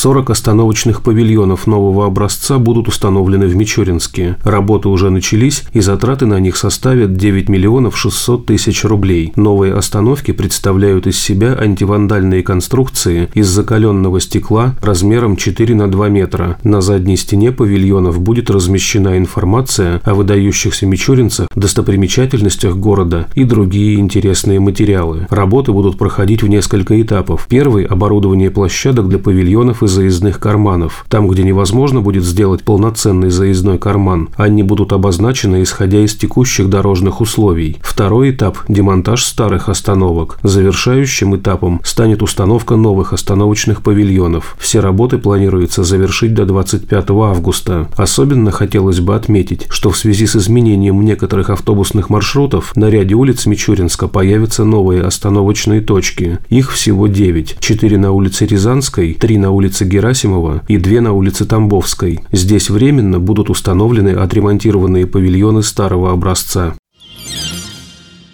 40 остановочных павильонов нового образца будут установлены в Мичуринске. Работы уже начались, и затраты на них составят 9 миллионов 600 тысяч рублей. Новые остановки представляют из себя антивандальные конструкции из закаленного стекла размером 4 на 2 метра. На задней стене павильонов будет размещена информация о выдающихся мичуринцах, достопримечательностях города и другие интересные материалы. Работы будут проходить в несколько этапов. Первый – оборудование площадок для павильонов и заездных карманов. Там, где невозможно будет сделать полноценный заездной карман, они будут обозначены, исходя из текущих дорожных условий. Второй этап – демонтаж старых остановок. Завершающим этапом станет установка новых остановочных павильонов. Все работы планируется завершить до 25 августа. Особенно хотелось бы отметить, что в связи с изменением некоторых автобусных маршрутов на ряде улиц Мичуринска появятся новые остановочные точки. Их всего 9. 4 на улице Рязанской, 3 на улице улице Герасимова и две на улице Тамбовской. Здесь временно будут установлены отремонтированные павильоны старого образца.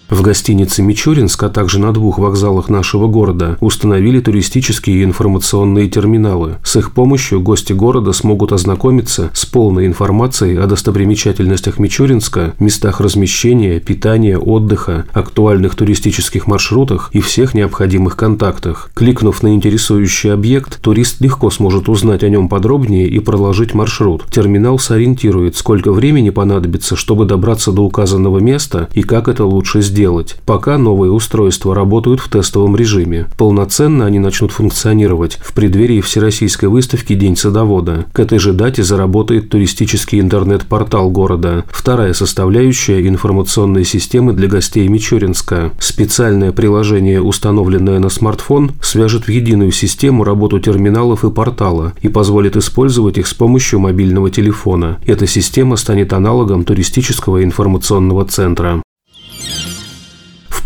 В гостинице «Мичуринск», а также на двух вокзалах нашего города установили туристические и информационные терминалы. С их помощью гости города смогут ознакомиться с полной информацией о достопримечательностях Мичуринска, местах размещения, питания, отдыха, актуальных туристических маршрутах и всех необходимых контактах. Кликнув на интересующий объект, турист легко сможет узнать о нем подробнее и проложить маршрут. Терминал сориентирует, сколько времени понадобится, чтобы добраться до указанного места и как это лучше сделать сделать, пока новые устройства работают в тестовом режиме. Полноценно они начнут функционировать в преддверии Всероссийской выставки «День садовода». К этой же дате заработает туристический интернет-портал города, вторая составляющая информационной системы для гостей Мичуринска. Специальное приложение, установленное на смартфон, свяжет в единую систему работу терминалов и портала и позволит использовать их с помощью мобильного телефона. Эта система станет аналогом туристического информационного центра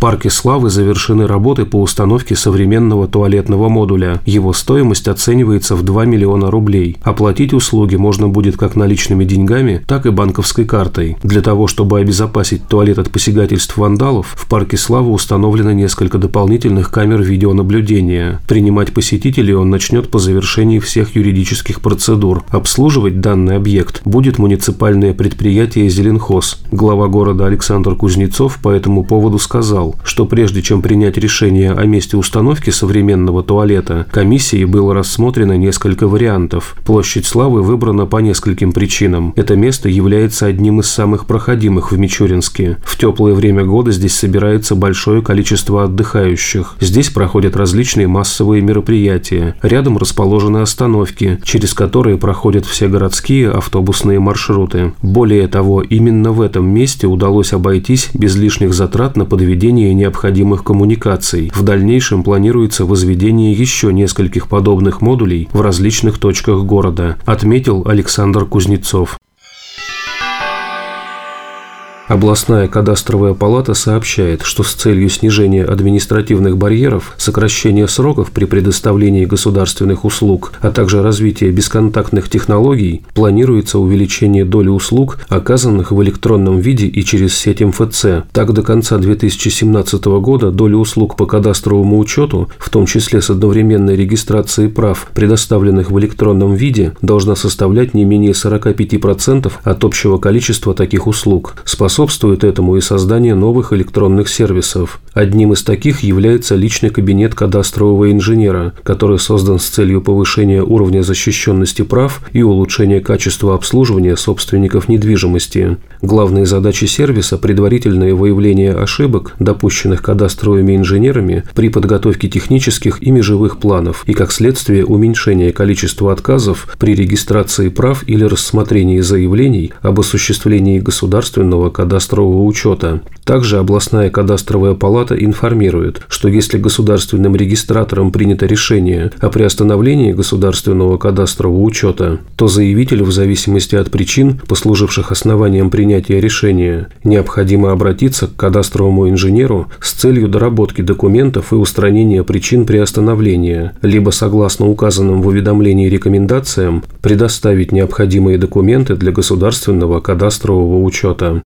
парке Славы завершены работы по установке современного туалетного модуля. Его стоимость оценивается в 2 миллиона рублей. Оплатить услуги можно будет как наличными деньгами, так и банковской картой. Для того, чтобы обезопасить туалет от посягательств вандалов, в парке Славы установлено несколько дополнительных камер видеонаблюдения. Принимать посетителей он начнет по завершении всех юридических процедур. Обслуживать данный объект будет муниципальное предприятие «Зеленхоз». Глава города Александр Кузнецов по этому поводу сказал, что прежде чем принять решение о месте установки современного туалета, комиссией было рассмотрено несколько вариантов. Площадь Славы выбрана по нескольким причинам. Это место является одним из самых проходимых в Мичуринске. В теплое время года здесь собирается большое количество отдыхающих. Здесь проходят различные массовые мероприятия. Рядом расположены остановки, через которые проходят все городские автобусные маршруты. Более того, именно в этом месте удалось обойтись без лишних затрат на подведение установления необходимых коммуникаций. В дальнейшем планируется возведение еще нескольких подобных модулей в различных точках города, отметил Александр Кузнецов. Областная кадастровая палата сообщает, что с целью снижения административных барьеров, сокращения сроков при предоставлении государственных услуг, а также развития бесконтактных технологий, планируется увеличение доли услуг, оказанных в электронном виде и через сеть МФЦ. Так, до конца 2017 года доля услуг по кадастровому учету, в том числе с одновременной регистрацией прав, предоставленных в электронном виде, должна составлять не менее 45% от общего количества таких услуг. Способ Способствует этому и создание новых электронных сервисов. Одним из таких является личный кабинет кадастрового инженера, который создан с целью повышения уровня защищенности прав и улучшения качества обслуживания собственников недвижимости. Главные задачи сервиса – предварительное выявление ошибок, допущенных кадастровыми инженерами при подготовке технических и межевых планов и, как следствие, уменьшение количества отказов при регистрации прав или рассмотрении заявлений об осуществлении государственного кадастрового кадастрового учета. Также областная кадастровая палата информирует, что если государственным регистратором принято решение о приостановлении государственного кадастрового учета, то заявителю в зависимости от причин, послуживших основанием принятия решения, необходимо обратиться к кадастровому инженеру с целью доработки документов и устранения причин приостановления, либо согласно указанным в уведомлении рекомендациям предоставить необходимые документы для государственного кадастрового учета.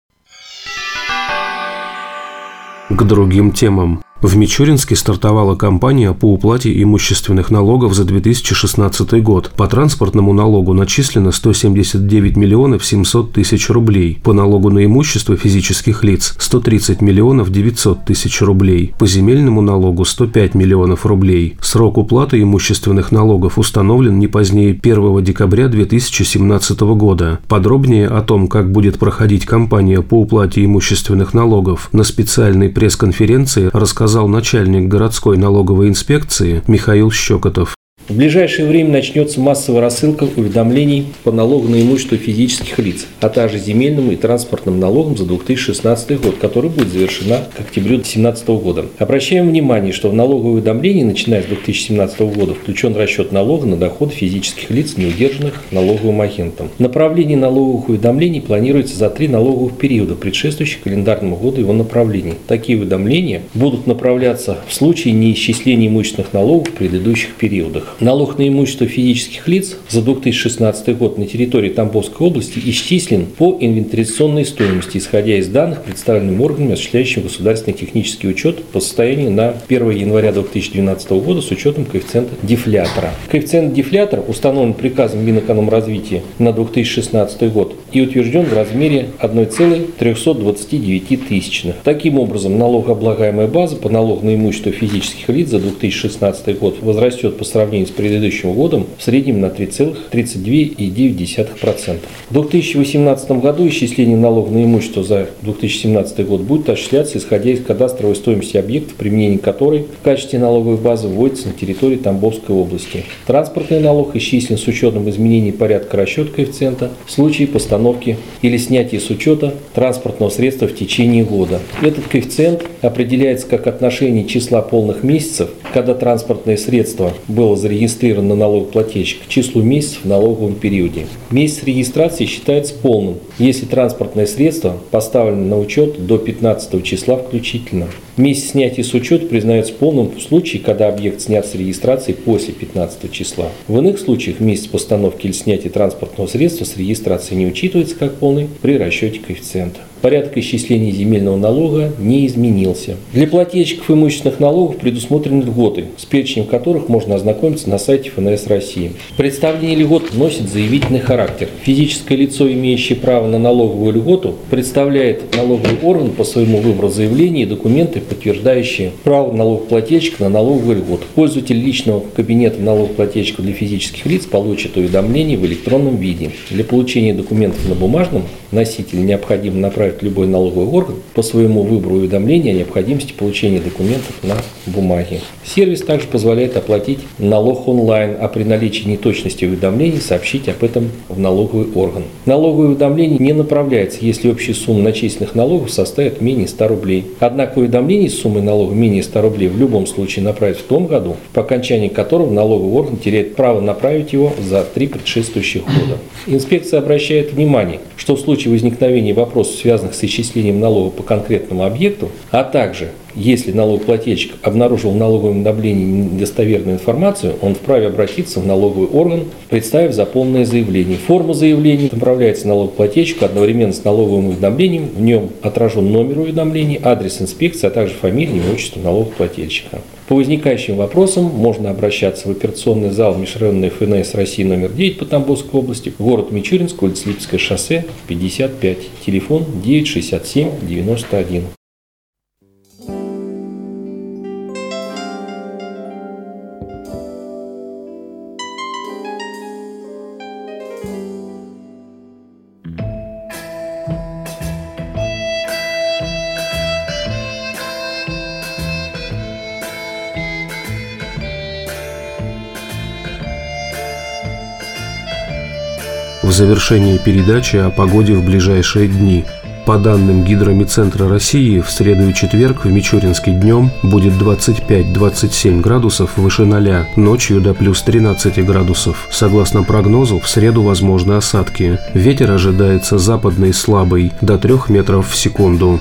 К другим темам. В Мичуринске стартовала кампания по уплате имущественных налогов за 2016 год. По транспортному налогу начислено 179 миллионов 700 тысяч рублей. По налогу на имущество физических лиц – 130 миллионов 900 тысяч рублей. По земельному налогу – 105 миллионов рублей. Срок уплаты имущественных налогов установлен не позднее 1 декабря 2017 года. Подробнее о том, как будет проходить кампания по уплате имущественных налогов, на специальной пресс-конференции рассказал сказал начальник городской налоговой инспекции Михаил Щекотов. В ближайшее время начнется массовая рассылка уведомлений по налогу на имущество физических лиц, а также земельным и транспортным налогам за 2016 год, который будет завершена к октябрю 2017 года. Обращаем внимание, что в налоговое уведомление, начиная с 2017 года, включен расчет налога на доход физических лиц, не удержанных налоговым агентом. Направление налоговых уведомлений планируется за три налоговых периода, предшествующих календарному году его направлений. Такие уведомления будут направляться в случае неисчисления имущественных налогов в предыдущих периодах. Налог на имущество физических лиц за 2016 год на территории Тамбовской области исчислен по инвентаризационной стоимости, исходя из данных, представленным органами, осуществляющим государственный технический учет по состоянию на 1 января 2012 года с учетом коэффициента дефлятора. Коэффициент дефлятора установлен приказом Минэкономразвития на 2016 год и утвержден в размере 1,329 тысячных. Таким образом, налогооблагаемая база по налогу на имущество физических лиц за 2016 год возрастет по сравнению сравнении с предыдущим годом в среднем на 3,32,9%. В 2018 году исчисление налога на имущество за 2017 год будет осуществляться исходя из кадастровой стоимости объектов, применение которой в качестве налоговой базы вводится на территории Тамбовской области. Транспортный налог исчислен с учетом изменений порядка расчета коэффициента в случае постановки или снятия с учета транспортного средства в течение года. Этот коэффициент определяется как отношение числа полных месяцев, когда транспортное средство было зарегистрирован налогоплательщик к числу месяцев в налоговом периоде. Месяц регистрации считается полным, если транспортное средство поставлено на учет до 15 числа включительно. Месяц снятия с учета признается полным в случае, когда объект снят с регистрации после 15 числа. В иных случаях месяц постановки или снятия транспортного средства с регистрации не учитывается как полный при расчете коэффициента. Порядок исчисления земельного налога не изменился. Для плательщиков имущественных налогов предусмотрены льготы, с перечнем которых можно ознакомиться на сайте ФНС России. Представление льгот носит заявительный характер. Физическое лицо, имеющее право на налоговую льготу, представляет налоговый орган по своему выбору заявления и документы, подтверждающие право налогоплательщика на налоговую льготу. Пользователь личного кабинета налогоплательщика для физических лиц получит уведомление в электронном виде. Для получения документов на бумажном носителе необходимо направить направит любой налоговый орган по своему выбору уведомления о необходимости получения документов на бумаге. Сервис также позволяет оплатить налог онлайн, а при наличии неточности уведомлений сообщить об этом в налоговый орган. Налоговое уведомление не направляется, если общая сумма начисленных налогов составит менее 100 рублей. Однако уведомление с суммой налога менее 100 рублей в любом случае направить в том году, по окончании которого налоговый орган теряет право направить его за три предшествующих года. Инспекция обращает внимание, что в случае возникновения вопросов, связанных связанных с исчислением налога по конкретному объекту, а также если налогоплательщик обнаружил в налоговом уведомлении недостоверную информацию, он вправе обратиться в налоговый орган, представив заполненное заявление. Форма заявления направляется налогоплательщику одновременно с налоговым уведомлением. В нем отражен номер уведомления, адрес инспекции, а также фамилия и отчество налогоплательщика. По возникающим вопросам можно обращаться в операционный зал межрайонной ФНС России номер 9 по Тамбовской области, город Мичуринск, улица Липское шоссе, 55, телефон 967 91. В завершении передачи о погоде в ближайшие дни. По данным Гидромедцентра России, в среду и четверг в Мичуринске днем будет 25-27 градусов выше 0, ночью до плюс 13 градусов. Согласно прогнозу, в среду возможны осадки. Ветер ожидается западный слабый, до 3 метров в секунду.